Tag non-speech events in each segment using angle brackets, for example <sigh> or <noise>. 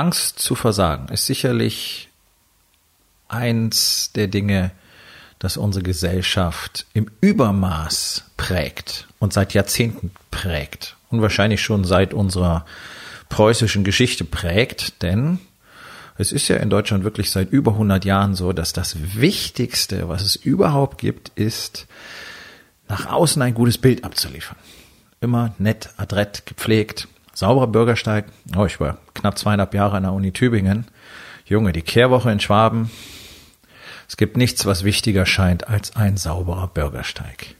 Angst zu versagen ist sicherlich eins der Dinge, das unsere Gesellschaft im Übermaß prägt und seit Jahrzehnten prägt und wahrscheinlich schon seit unserer preußischen Geschichte prägt, denn es ist ja in Deutschland wirklich seit über 100 Jahren so, dass das Wichtigste, was es überhaupt gibt, ist, nach außen ein gutes Bild abzuliefern. Immer nett, adrett, gepflegt, sauberer Bürgersteig. Oh, ich war knapp zweieinhalb Jahre an der Uni Tübingen. Junge, die Kehrwoche in Schwaben. Es gibt nichts, was wichtiger scheint als ein sauberer Bürgersteig.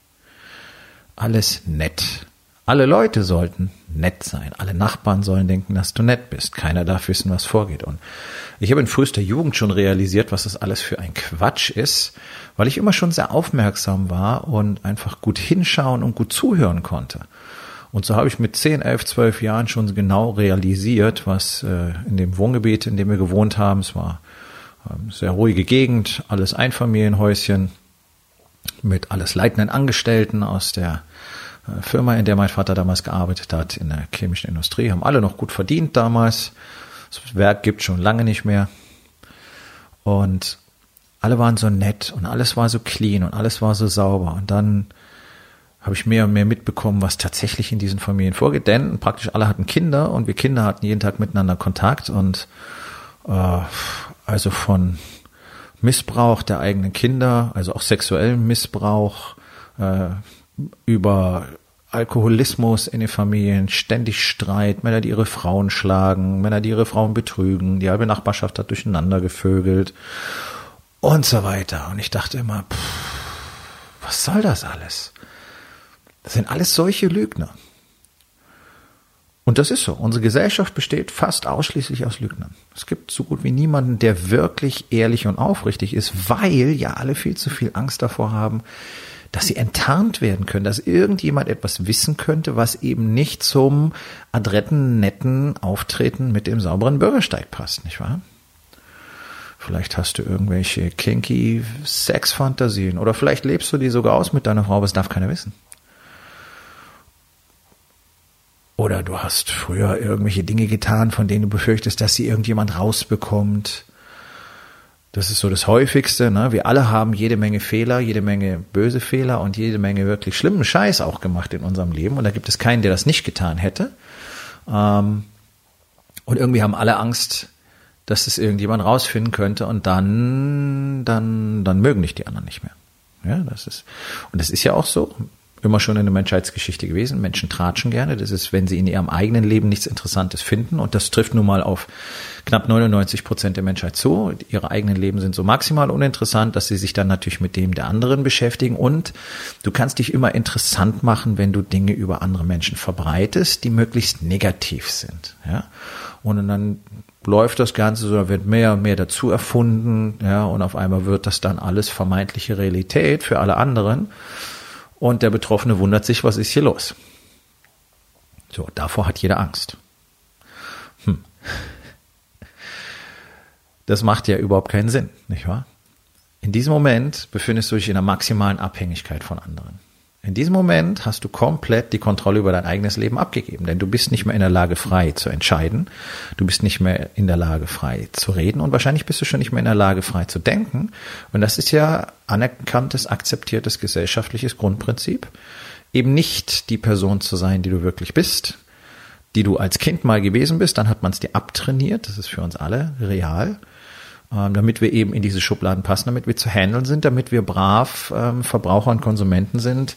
Alles nett. Alle Leute sollten nett sein. Alle Nachbarn sollen denken, dass du nett bist. Keiner darf wissen, was vorgeht. Und ich habe in frühester Jugend schon realisiert, was das alles für ein Quatsch ist, weil ich immer schon sehr aufmerksam war und einfach gut hinschauen und gut zuhören konnte. Und so habe ich mit 10, 11, 12 Jahren schon genau realisiert, was äh, in dem Wohngebiet, in dem wir gewohnt haben, es war ähm, sehr ruhige Gegend, alles Einfamilienhäuschen mit alles leitenden Angestellten aus der äh, Firma, in der mein Vater damals gearbeitet hat, in der chemischen Industrie, haben alle noch gut verdient damals. Das Werk gibt schon lange nicht mehr. Und alle waren so nett und alles war so clean und alles war so sauber. Und dann habe ich mehr und mehr mitbekommen, was tatsächlich in diesen Familien vorgeht. Denn praktisch alle hatten Kinder und wir Kinder hatten jeden Tag miteinander Kontakt und äh, also von Missbrauch der eigenen Kinder, also auch sexuellem Missbrauch, äh, über Alkoholismus in den Familien, ständig Streit, Männer, die ihre Frauen schlagen, Männer, die ihre Frauen betrügen, die halbe Nachbarschaft hat durcheinander gevögelt und so weiter. Und ich dachte immer, pff, was soll das alles? Das sind alles solche Lügner. Und das ist so. Unsere Gesellschaft besteht fast ausschließlich aus Lügnern. Es gibt so gut wie niemanden, der wirklich ehrlich und aufrichtig ist, weil ja alle viel zu viel Angst davor haben, dass sie enttarnt werden können, dass irgendjemand etwas wissen könnte, was eben nicht zum adretten, netten Auftreten mit dem sauberen Bürgersteig passt, nicht wahr? Vielleicht hast du irgendwelche kinky Sexfantasien oder vielleicht lebst du die sogar aus mit deiner Frau, aber es darf keiner wissen. Oder du hast früher irgendwelche Dinge getan, von denen du befürchtest, dass sie irgendjemand rausbekommt. Das ist so das Häufigste. Ne? Wir alle haben jede Menge Fehler, jede Menge böse Fehler und jede Menge wirklich schlimmen Scheiß auch gemacht in unserem Leben. Und da gibt es keinen, der das nicht getan hätte. Ähm, und irgendwie haben alle Angst, dass es irgendjemand rausfinden könnte und dann, dann, dann mögen dich die anderen nicht mehr. Ja, das ist, und das ist ja auch so immer schon in der Menschheitsgeschichte gewesen. Menschen tratschen gerne. Das ist, wenn sie in ihrem eigenen Leben nichts Interessantes finden. Und das trifft nun mal auf knapp 99 Prozent der Menschheit zu. Ihre eigenen Leben sind so maximal uninteressant, dass sie sich dann natürlich mit dem der anderen beschäftigen. Und du kannst dich immer interessant machen, wenn du Dinge über andere Menschen verbreitest, die möglichst negativ sind. Ja? Und dann läuft das Ganze so, da wird mehr und mehr dazu erfunden, ja, und auf einmal wird das dann alles vermeintliche Realität für alle anderen. Und der Betroffene wundert sich, was ist hier los? So, davor hat jeder Angst. Hm. Das macht ja überhaupt keinen Sinn, nicht wahr? In diesem Moment befindest du dich in einer maximalen Abhängigkeit von anderen. In diesem Moment hast du komplett die Kontrolle über dein eigenes Leben abgegeben, denn du bist nicht mehr in der Lage, frei zu entscheiden. Du bist nicht mehr in der Lage, frei zu reden und wahrscheinlich bist du schon nicht mehr in der Lage, frei zu denken. Und das ist ja anerkanntes, akzeptiertes gesellschaftliches Grundprinzip, eben nicht die Person zu sein, die du wirklich bist, die du als Kind mal gewesen bist, dann hat man es dir abtrainiert, das ist für uns alle real ähm, damit wir eben in diese Schubladen passen, damit wir zu handeln sind, damit wir brav ähm, Verbraucher und Konsumenten sind,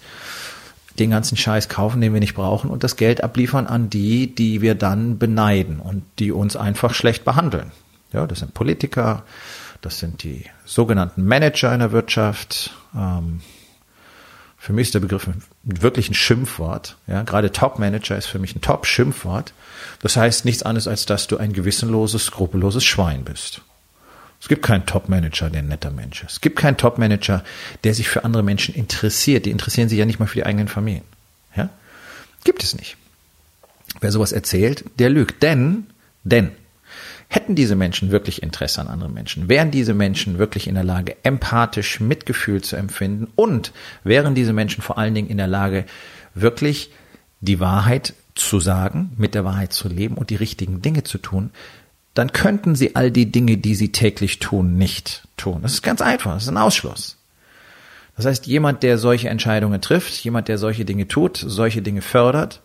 den ganzen Scheiß kaufen, den wir nicht brauchen und das Geld abliefern an die, die wir dann beneiden und die uns einfach schlecht behandeln. Ja, das sind Politiker, das sind die sogenannten Manager in der Wirtschaft, ähm, Für mich ist der Begriff wirklich ein Schimpfwort. Ja, gerade Top-Manager ist für mich ein Top-Schimpfwort. Das heißt nichts anderes, als dass du ein gewissenloses, skrupelloses Schwein bist. Es gibt keinen Top-Manager, der ein netter Mensch ist. Es gibt keinen Top-Manager, der sich für andere Menschen interessiert. Die interessieren sich ja nicht mal für die eigenen Familien. Ja? Gibt es nicht. Wer sowas erzählt, der lügt. Denn, denn, Hätten diese Menschen wirklich Interesse an anderen Menschen? Wären diese Menschen wirklich in der Lage, empathisch Mitgefühl zu empfinden? Und wären diese Menschen vor allen Dingen in der Lage, wirklich die Wahrheit zu sagen, mit der Wahrheit zu leben und die richtigen Dinge zu tun? Dann könnten sie all die Dinge, die sie täglich tun, nicht tun. Das ist ganz einfach. Das ist ein Ausschluss. Das heißt, jemand, der solche Entscheidungen trifft, jemand, der solche Dinge tut, solche Dinge fördert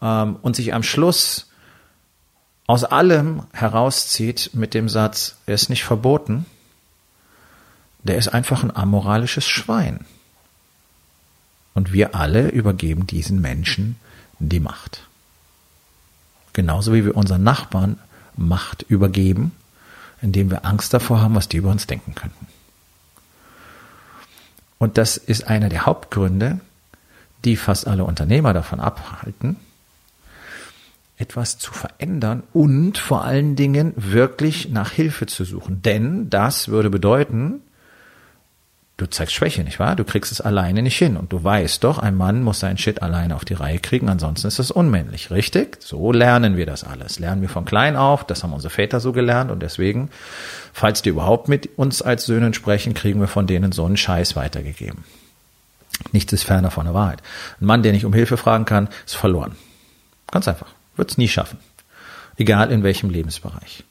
ähm, und sich am Schluss aus allem herauszieht mit dem Satz, er ist nicht verboten, der ist einfach ein amoralisches Schwein. Und wir alle übergeben diesen Menschen die Macht. Genauso wie wir unseren Nachbarn Macht übergeben, indem wir Angst davor haben, was die über uns denken könnten. Und das ist einer der Hauptgründe, die fast alle Unternehmer davon abhalten, etwas zu verändern und vor allen Dingen wirklich nach Hilfe zu suchen. Denn das würde bedeuten, du zeigst Schwäche, nicht wahr? Du kriegst es alleine nicht hin. Und du weißt doch, ein Mann muss seinen Shit alleine auf die Reihe kriegen, ansonsten ist das unmännlich, richtig? So lernen wir das alles. Lernen wir von klein auf, das haben unsere Väter so gelernt und deswegen, falls die überhaupt mit uns als Söhnen sprechen, kriegen wir von denen so einen Scheiß weitergegeben. Nichts ist ferner von der Wahrheit. Ein Mann, der nicht um Hilfe fragen kann, ist verloren. Ganz einfach. Wird es nie schaffen. Egal in welchem Lebensbereich.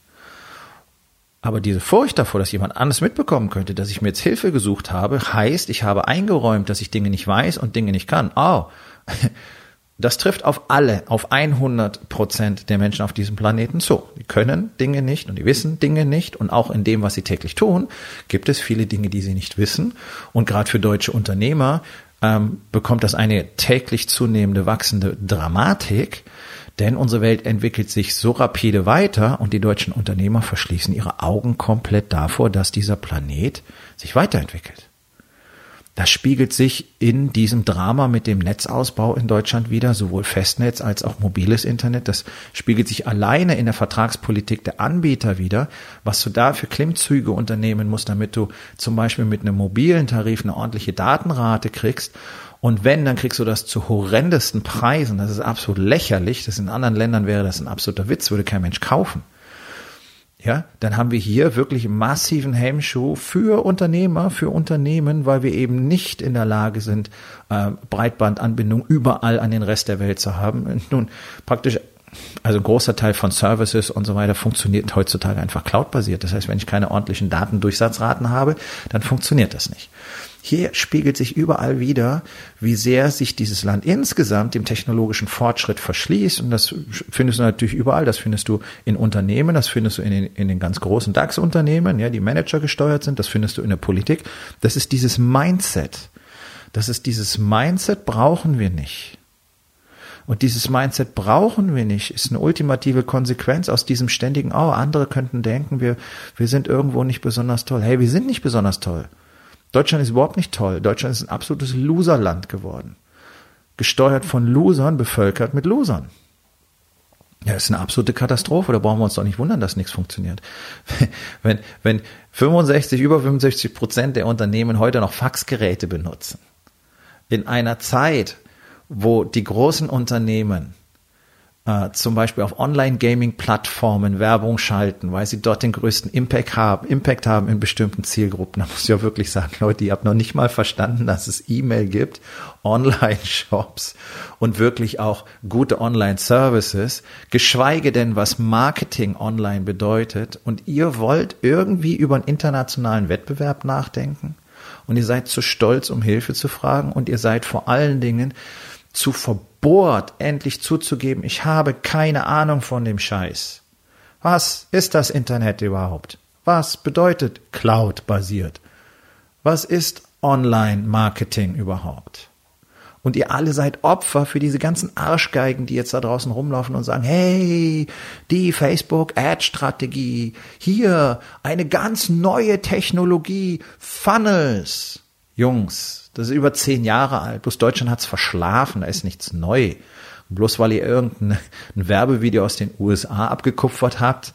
Aber diese Furcht davor, dass jemand anders mitbekommen könnte, dass ich mir jetzt Hilfe gesucht habe, heißt, ich habe eingeräumt, dass ich Dinge nicht weiß und Dinge nicht kann. Oh, <laughs> das trifft auf alle, auf 100 Prozent der Menschen auf diesem Planeten zu. Die können Dinge nicht und die wissen Dinge nicht und auch in dem, was sie täglich tun, gibt es viele Dinge, die sie nicht wissen. Und gerade für deutsche Unternehmer ähm, bekommt das eine täglich zunehmende, wachsende Dramatik, denn unsere Welt entwickelt sich so rapide weiter und die deutschen Unternehmer verschließen ihre Augen komplett davor, dass dieser Planet sich weiterentwickelt. Das spiegelt sich in diesem Drama mit dem Netzausbau in Deutschland wieder, sowohl Festnetz als auch mobiles Internet. Das spiegelt sich alleine in der Vertragspolitik der Anbieter wieder, was du da für Klimmzüge unternehmen musst, damit du zum Beispiel mit einem mobilen Tarif eine ordentliche Datenrate kriegst und wenn, dann kriegst du das zu horrendesten Preisen. Das ist absolut lächerlich. Das in anderen Ländern wäre das ein absoluter Witz, würde kein Mensch kaufen. Ja, dann haben wir hier wirklich massiven Hemmschuh für Unternehmer, für Unternehmen, weil wir eben nicht in der Lage sind, äh, Breitbandanbindung überall an den Rest der Welt zu haben. <laughs> Nun, praktisch also ein großer Teil von Services und so weiter funktioniert heutzutage einfach cloudbasiert. Das heißt, wenn ich keine ordentlichen Datendurchsatzraten habe, dann funktioniert das nicht. Hier spiegelt sich überall wieder, wie sehr sich dieses Land insgesamt dem technologischen Fortschritt verschließt. Und das findest du natürlich überall. Das findest du in Unternehmen, das findest du in den, in den ganz großen DAX-Unternehmen, ja, die Manager gesteuert sind. Das findest du in der Politik. Das ist dieses Mindset. Das ist dieses Mindset brauchen wir nicht. Und dieses Mindset brauchen wir nicht, ist eine ultimative Konsequenz aus diesem ständigen, oh, andere könnten denken, wir, wir sind irgendwo nicht besonders toll. Hey, wir sind nicht besonders toll. Deutschland ist überhaupt nicht toll. Deutschland ist ein absolutes Loserland geworden. Gesteuert von Losern, bevölkert mit Losern. Ja, das ist eine absolute Katastrophe. Da brauchen wir uns doch nicht wundern, dass nichts funktioniert. <laughs> Wenn, wenn 65, über 65 Prozent der Unternehmen heute noch Faxgeräte benutzen, in einer Zeit, wo die großen Unternehmen äh, zum Beispiel auf Online-Gaming-Plattformen Werbung schalten, weil sie dort den größten Impact haben, Impact haben in bestimmten Zielgruppen. <laughs> Da muss ich ja wirklich sagen, Leute, ihr habt noch nicht mal verstanden, dass es E-Mail gibt, <laughs> Online-Shops und wirklich auch gute Online-Services, geschweige denn, was Marketing online bedeutet. Und ihr wollt irgendwie über einen internationalen Wettbewerb nachdenken? Und ihr seid zu stolz, um Hilfe zu fragen und ihr seid vor allen Dingen zu verbohrt, endlich zuzugeben, ich habe keine Ahnung von dem Scheiß. Was ist das Internet überhaupt? Was bedeutet Cloud-basiert? Was ist Online-Marketing überhaupt? Und ihr alle seid Opfer für diese ganzen Arschgeigen, die jetzt da draußen rumlaufen und sagen, hey, die Facebook-Ad-Strategie, hier eine ganz neue Technologie, Funnels. Jungs, Das ist über zehn Jahre alt. Bloß Deutschland hat's verschlafen, da ist nichts neu. bloß weil ihr irgendein Werbevideo aus den USA abgekupfert habt,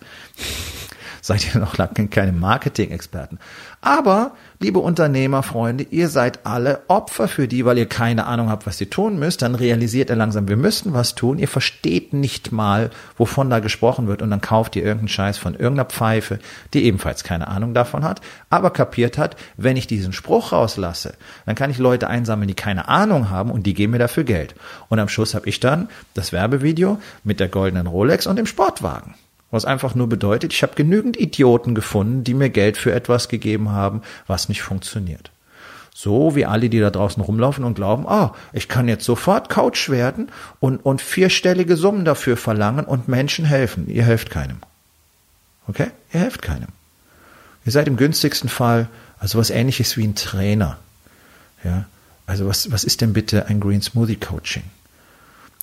<laughs> seid ihr noch lange keine Marketing-Experten. Aber, liebe Unternehmerfreunde, ihr seid alle Opfer für die, weil ihr keine Ahnung habt, was ihr tun müsst. Dann realisiert ihr langsam, wir müssen was tun. Ihr versteht nicht mal, wovon da gesprochen wird und dann kauft ihr irgendeinen Scheiß von irgendeiner Pfeife, die ebenfalls keine Ahnung davon hat, aber kapiert hat, wenn ich diesen Spruch rauslasse, dann kann ich Leute einsammeln, die keine Ahnung haben und die geben mir dafür Geld. Und am Schluss habe ich dann das Werbevideo mit der goldenen Rolex und dem Sportwagen. Was einfach nur bedeutet, ich habe genügend Idioten gefunden, die mir Geld für etwas gegeben haben, was nicht funktioniert. So wie alle, die da draußen rumlaufen und glauben, ah, ich kann jetzt sofort Couch werden und, und vierstellige Summen dafür verlangen und Menschen helfen. Ihr helft keinem. Okay? Ihr helft keinem. Ihr seid im günstigsten Fall also was ähnliches wie ein Trainer. Ja? Also was, was ist denn bitte ein Green Smoothie Coaching?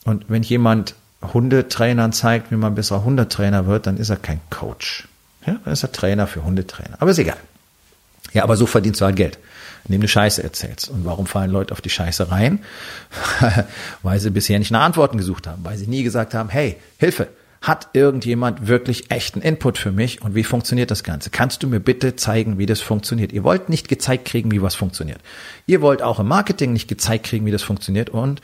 Und wenn jemand Hundetrainern zeigt, wie man besser Hundetrainer wird, dann ist er kein Coach. Ja, dann ist er Trainer für Hundetrainer. Aber ist egal. Ja, aber so verdienst du halt Geld, indem du Scheiße erzählst. Und warum fallen Leute auf die Scheiße rein? <laughs> weil sie bisher nicht nach Antworten gesucht haben, weil sie nie gesagt haben, hey, Hilfe, hat irgendjemand wirklich echten Input für mich und wie funktioniert das Ganze? Kannst du mir bitte zeigen, wie das funktioniert? Ihr wollt nicht gezeigt kriegen, wie was funktioniert. Ihr wollt auch im Marketing nicht gezeigt kriegen, wie das funktioniert und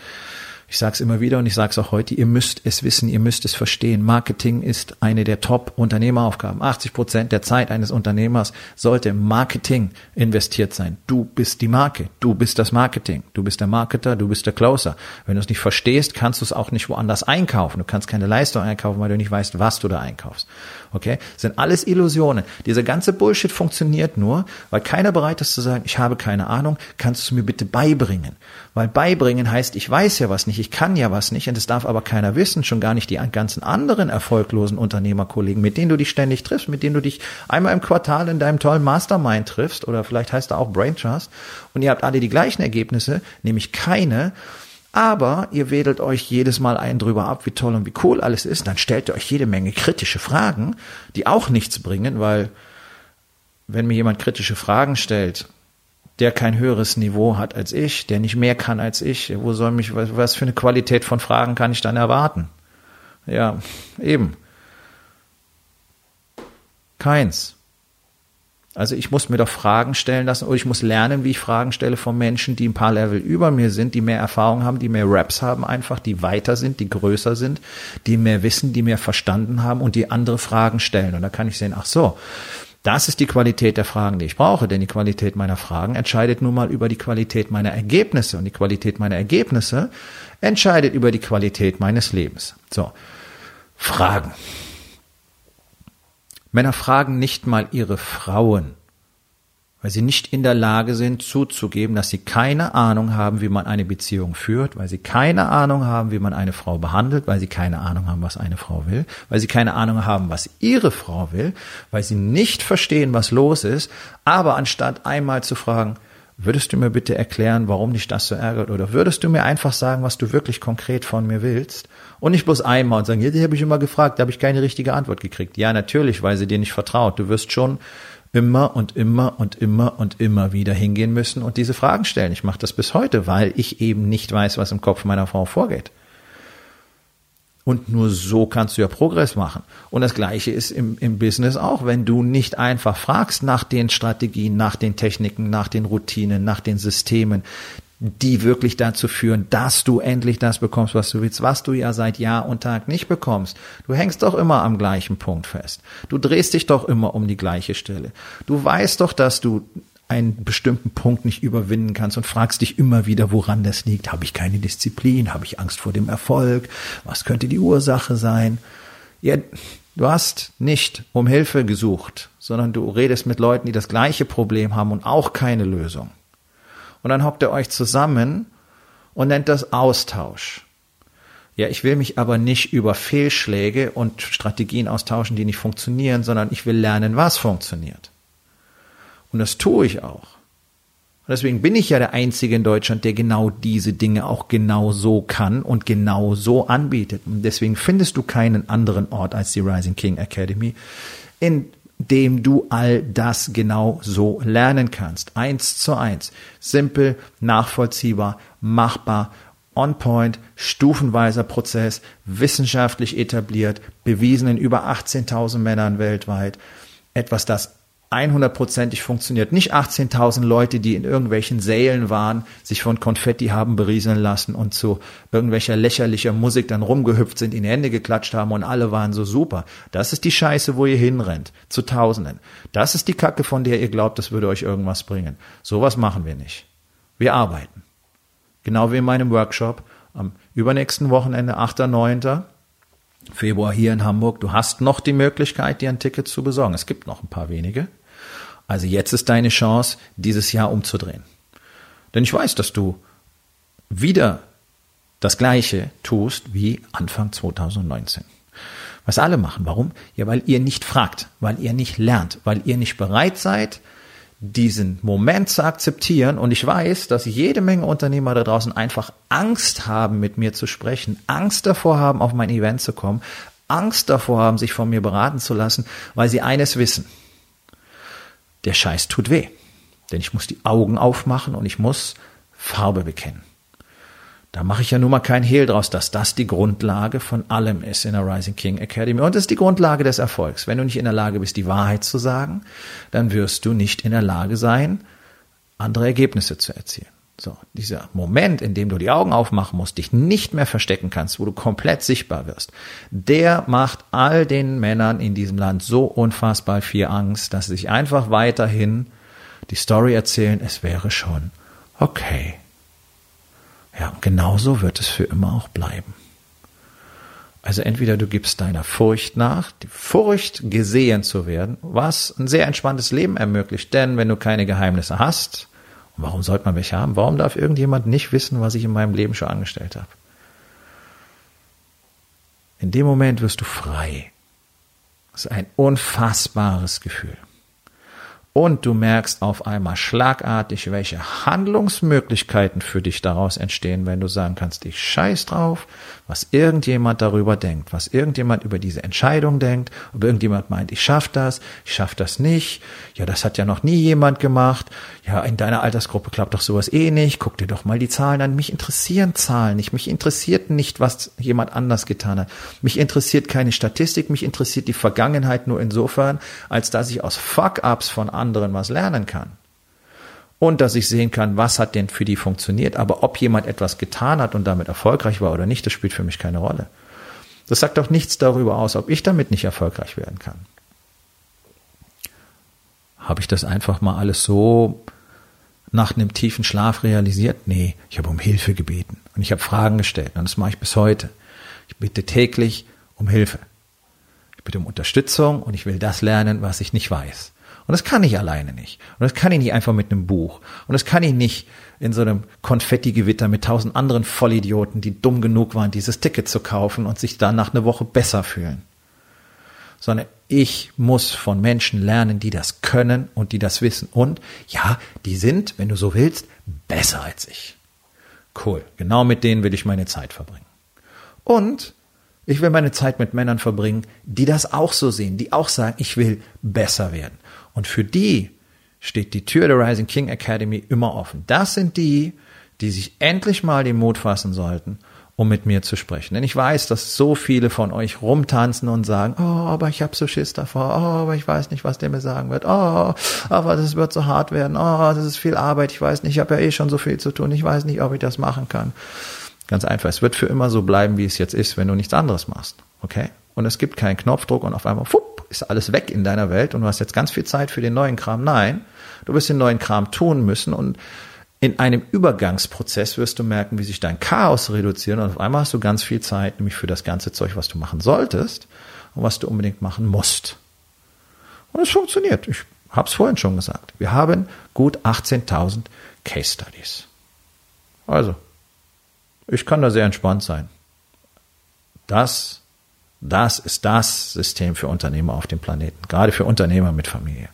ich sage es immer wieder und ich sage es auch heute, ihr müsst es wissen, ihr müsst es verstehen. Marketing ist eine der Top-Unternehmeraufgaben. 80 Prozent der Zeit eines Unternehmers sollte im Marketing investiert sein. Du bist die Marke, du bist das Marketing, du bist der Marketer, du bist der Closer. Wenn du es nicht verstehst, kannst du es auch nicht woanders einkaufen. Du kannst keine Leistung einkaufen, weil du nicht weißt, was du da einkaufst. Okay? Das sind alles Illusionen. Dieser ganze Bullshit funktioniert nur, weil keiner bereit ist zu sagen, ich habe keine Ahnung, kannst du es mir bitte beibringen? Weil beibringen heißt, ich weiß ja was nicht, ich kann ja was nicht und es darf aber keiner wissen, schon gar nicht die ganzen anderen erfolglosen Unternehmerkollegen, mit denen du dich ständig triffst, mit denen du dich einmal im Quartal in deinem tollen Mastermind triffst oder vielleicht heißt er auch Brain Trust und ihr habt alle die gleichen Ergebnisse, nämlich keine aber ihr wedelt euch jedes Mal einen drüber ab, wie toll und wie cool alles ist, dann stellt ihr euch jede Menge kritische Fragen, die auch nichts bringen, weil wenn mir jemand kritische Fragen stellt, der kein höheres Niveau hat als ich, der nicht mehr kann als ich, wo soll mich, was, für eine Qualität von Fragen kann ich dann erwarten? Ja, eben. Keins. Also ich muss mir doch Fragen stellen lassen oder ich muss lernen, wie ich Fragen stelle von Menschen, die ein paar Level über mir sind, die mehr Erfahrung haben, die mehr Raps haben einfach, die weiter sind, die größer sind, die mehr wissen, die mehr verstanden haben und die andere Fragen stellen. Und da kann ich sehen, ach so, das ist die Qualität der Fragen, die ich brauche, denn die Qualität meiner Fragen entscheidet nun mal über die Qualität meiner Ergebnisse und die Qualität meiner Ergebnisse entscheidet über die Qualität meines Lebens. So, Fragen. Männer fragen nicht mal ihre Frauen, weil sie nicht in der Lage sind zuzugeben, dass sie keine Ahnung haben, wie man eine Beziehung führt, weil sie keine Ahnung haben, wie man eine Frau behandelt, weil sie keine Ahnung haben, was eine Frau will, weil sie keine Ahnung haben, was ihre Frau will, weil sie nicht verstehen, was los ist, aber anstatt einmal zu fragen, würdest du mir bitte erklären, warum dich das so ärgert, oder würdest du mir einfach sagen, was du wirklich konkret von mir willst, und nicht bloß einmal und sagen, ja, die habe ich immer gefragt, da habe ich keine richtige Antwort gekriegt. Ja, natürlich, weil sie dir nicht vertraut. Du wirst schon immer und immer und immer und immer wieder hingehen müssen und diese Fragen stellen. Ich mache das bis heute, weil ich eben nicht weiß, was im Kopf meiner Frau vorgeht. Und nur so kannst du ja Progress machen. Und das Gleiche ist im, im Business auch. Wenn du nicht einfach fragst nach den Strategien, nach den Techniken, nach den Routinen, nach den Systemen, die wirklich dazu führen, dass du endlich das bekommst, was du willst, was du ja seit Jahr und Tag nicht bekommst. Du hängst doch immer am gleichen Punkt fest. Du drehst dich doch immer um die gleiche Stelle. Du weißt doch, dass du einen bestimmten Punkt nicht überwinden kannst und fragst dich immer wieder, woran das liegt. Habe ich keine Disziplin? Habe ich Angst vor dem Erfolg? Was könnte die Ursache sein? Ja, du hast nicht um Hilfe gesucht, sondern du redest mit Leuten, die das gleiche Problem haben und auch keine Lösung. Und dann hockt ihr euch zusammen und nennt das Austausch. Ja, ich will mich aber nicht über Fehlschläge und Strategien austauschen, die nicht funktionieren, sondern ich will lernen, was funktioniert. Und das tue ich auch. Und deswegen bin ich ja der Einzige in Deutschland, der genau diese Dinge auch genau so kann und genau so anbietet. Und deswegen findest du keinen anderen Ort als die Rising King Academy, in dem du all das genau so lernen kannst. Eins zu eins. Simpel, nachvollziehbar, machbar, on point, stufenweiser Prozess, wissenschaftlich etabliert, bewiesen in über 18.000 Männern weltweit. Etwas, das 100%ig funktioniert. Nicht 18.000 Leute, die in irgendwelchen Sälen waren, sich von Konfetti haben berieseln lassen und zu irgendwelcher lächerlicher Musik dann rumgehüpft sind, in die Hände geklatscht haben und alle waren so super. Das ist die Scheiße, wo ihr hinrennt. Zu Tausenden. Das ist die Kacke, von der ihr glaubt, das würde euch irgendwas bringen. Sowas machen wir nicht. Wir arbeiten. Genau wie in meinem Workshop am übernächsten Wochenende, 8. 9. Februar hier in Hamburg. Du hast noch die Möglichkeit, dir ein Ticket zu besorgen. Es gibt noch ein paar wenige. Also jetzt ist deine Chance, dieses Jahr umzudrehen. Denn ich weiß, dass du wieder das Gleiche tust wie Anfang 2019. Was alle machen. Warum? Ja, weil ihr nicht fragt, weil ihr nicht lernt, weil ihr nicht bereit seid, diesen Moment zu akzeptieren. Und ich weiß, dass jede Menge Unternehmer da draußen einfach Angst haben, mit mir zu sprechen, Angst davor haben, auf mein Event zu kommen, Angst davor haben, sich von mir beraten zu lassen, weil sie eines wissen. Der Scheiß tut weh. Denn ich muss die Augen aufmachen und ich muss Farbe bekennen. Da mache ich ja nun mal kein Hehl draus, dass das die Grundlage von allem ist in der Rising King Academy. Und das ist die Grundlage des Erfolgs. Wenn du nicht in der Lage bist, die Wahrheit zu sagen, dann wirst du nicht in der Lage sein, andere Ergebnisse zu erzielen. So, dieser Moment, in dem du die Augen aufmachen musst, dich nicht mehr verstecken kannst, wo du komplett sichtbar wirst, der macht all den Männern in diesem Land so unfassbar viel Angst, dass sie sich einfach weiterhin die Story erzählen, es wäre schon okay. Ja, und genauso wird es für immer auch bleiben. Also entweder du gibst deiner Furcht nach, die Furcht gesehen zu werden, was ein sehr entspanntes Leben ermöglicht, denn wenn du keine Geheimnisse hast, warum sollte man welche haben? Warum darf irgendjemand nicht wissen, was ich in meinem Leben schon angestellt habe? In dem Moment wirst du frei. Das ist ein unfassbares Gefühl. Und du merkst auf einmal schlagartig, welche Handlungsmöglichkeiten für dich daraus entstehen, wenn du sagen kannst, ich scheiß drauf, was irgendjemand darüber denkt, was irgendjemand über diese Entscheidung denkt, ob irgendjemand meint, ich schaff das, ich schaff das nicht, ja, das hat ja noch nie jemand gemacht, ja, in deiner Altersgruppe klappt doch sowas eh nicht, guck dir doch mal die Zahlen an, mich interessieren Zahlen nicht, mich interessiert nicht, was jemand anders getan hat, mich interessiert keine Statistik, mich interessiert die Vergangenheit nur insofern, als dass ich aus Fuck-Ups von anderen anderen was lernen kann. Und dass ich sehen kann, was hat denn für die funktioniert. Aber ob jemand etwas getan hat und damit erfolgreich war oder nicht, das spielt für mich keine Rolle. Das sagt doch nichts darüber aus, ob ich damit nicht erfolgreich werden kann. Habe ich das einfach mal alles so nach einem tiefen Schlaf realisiert? Nee, ich habe um Hilfe gebeten und ich habe Fragen gestellt und das mache ich bis heute. Ich bitte täglich um Hilfe. Ich bitte um Unterstützung und ich will das lernen, was ich nicht weiß. Und das kann ich alleine nicht. Und das kann ich nicht einfach mit einem Buch. Und das kann ich nicht in so einem Konfettigewitter mit tausend anderen Vollidioten, die dumm genug waren, dieses Ticket zu kaufen und sich dann nach einer Woche besser fühlen. Sondern ich muss von Menschen lernen, die das können und die das wissen. Und ja, die sind, wenn du so willst, besser als ich. Cool. Genau mit denen will ich meine Zeit verbringen. Und ich will meine Zeit mit Männern verbringen, die das auch so sehen, die auch sagen, ich will besser werden. Und für die steht die Tür der Rising King Academy immer offen. Das sind die, die sich endlich mal den Mut fassen sollten, um mit mir zu sprechen. Denn ich weiß, dass so viele von euch rumtanzen und sagen, oh, aber ich habe so Schiss davor, oh, aber ich weiß nicht, was der mir sagen wird, oh, aber das wird so hart werden, oh, das ist viel Arbeit, ich weiß nicht, ich habe ja eh schon so viel zu tun, ich weiß nicht, ob ich das machen kann. Ganz einfach, es wird für immer so bleiben, wie es jetzt ist, wenn du nichts anderes machst. Okay? Und es gibt keinen Knopfdruck und auf einmal, fupp, ist alles weg in deiner Welt und du hast jetzt ganz viel Zeit für den neuen Kram. Nein, du wirst den neuen Kram tun müssen und in einem Übergangsprozess wirst du merken, wie sich dein Chaos reduziert und auf einmal hast du ganz viel Zeit, nämlich für das ganze Zeug, was du machen solltest und was du unbedingt machen musst. Und es funktioniert. Ich habe es vorhin schon gesagt. Wir haben gut 18.000 Case Studies. Also, ich kann da sehr entspannt sein. Das das ist das System für Unternehmer auf dem Planeten, gerade für Unternehmer mit Familie.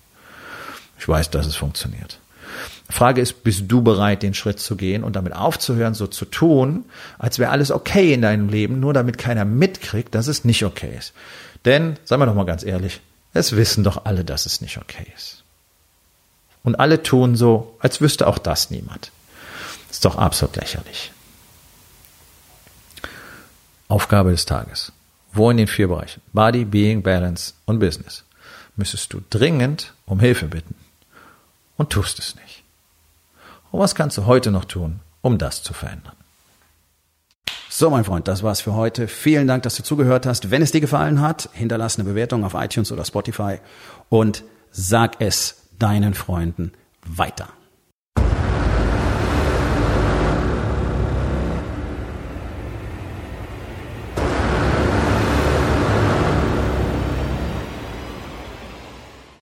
Ich weiß, dass es funktioniert. Frage ist, bist du bereit, den Schritt zu gehen und damit aufzuhören, so zu tun, als wäre alles okay in deinem Leben, nur damit keiner mitkriegt, dass es nicht okay ist. Denn, sagen wir doch mal ganz ehrlich, Es wissen doch alle, dass es nicht okay ist. Und alle tun so, als wüsste auch das niemand. Ist doch absolut lächerlich. Aufgabe des Tages. Wo in den vier Bereichen Body, Being, Balance und Business müsstest du dringend um Hilfe bitten und tust es nicht. Und was kannst du heute noch tun, um das zu verändern? So, mein Freund, das war's für heute. Vielen Dank, dass du zugehört hast. Wenn es dir gefallen hat, hinterlass eine Bewertung auf iTunes oder Spotify und sag es deinen Freunden weiter.